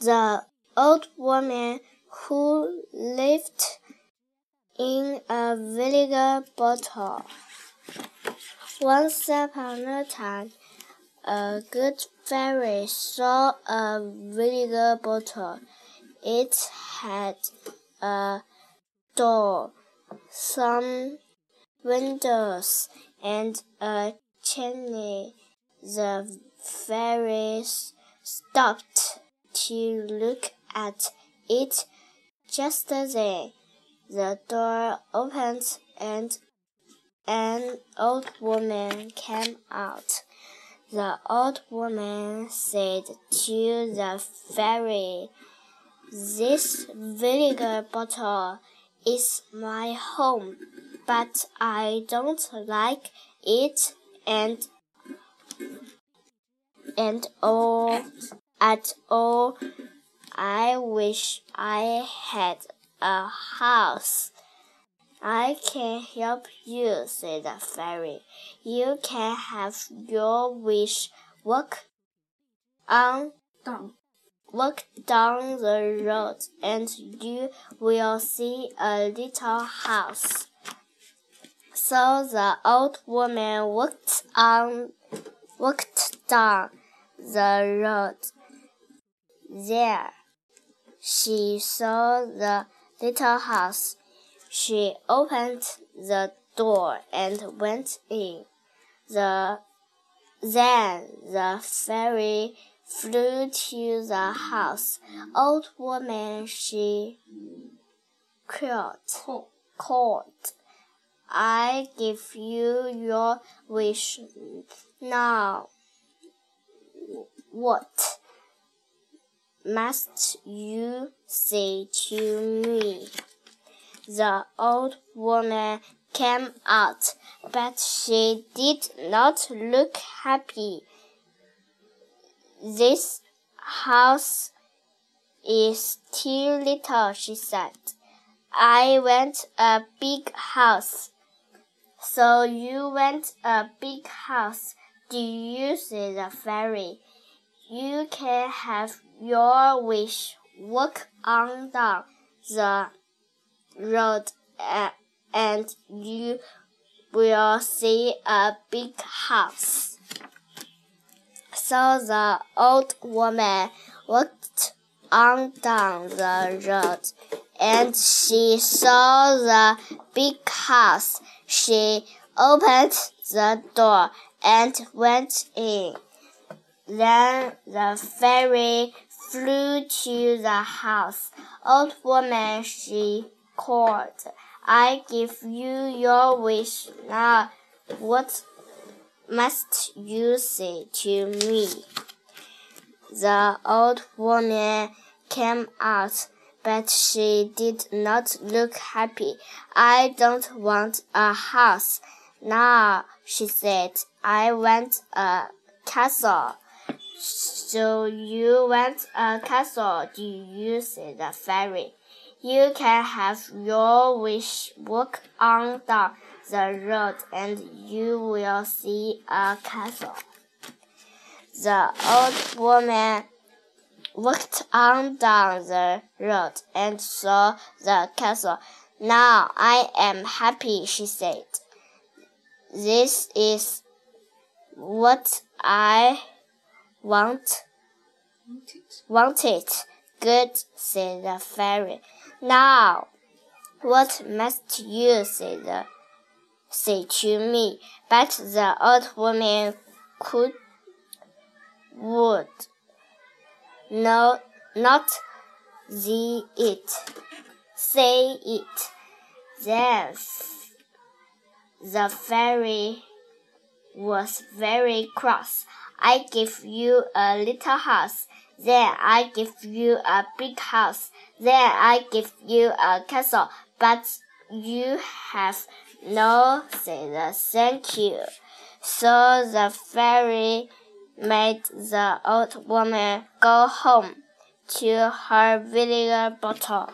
The old woman who lived in a vinegar bottle. Once upon a time, a good fairy saw a vinegar bottle. It had a door, some windows, and a chimney. The fairy stopped to look at it just then. The door opened and an old woman came out. The old woman said to the fairy, This vinegar bottle is my home, but I don't like it and and all at all I wish I had a house. I can help you, said the fairy. You can have your wish. Walk on down, walk down the road, and you will see a little house. So the old woman walked on, walked down the road. There, she saw the little house. She opened the door and went in. The then the fairy flew to the house. Old woman, she called, called. I give you your wish now. What must you say to me? the old woman came out, but she did not look happy. This house is too little, she said. I want a big house. So you want a big house, do you? see the fairy. You can have your wish. Walk on down the road uh, and you will see a big house. So the old woman walked on down the road and she saw the big house. She opened the door and went in. Then the fairy flew to the house. Old woman, she called. I give you your wish now. What must you say to me? The old woman came out, but she did not look happy. I don't want a house. Now, she said, I want a castle. So you want a castle, do you? said the fairy. You can have your wish. Walk on down the road and you will see a castle. The old woman walked on down the road and saw the castle. Now I am happy, she said. This is what I want want it? Good, said the fairy. Now, what must you say, the, say to me? But the old woman could would no not the it say it. Then the fairy was very cross. I give you a little house then I give you a big house. Then I give you a castle. But you have no say thank you. So the fairy made the old woman go home to her vinegar bottle.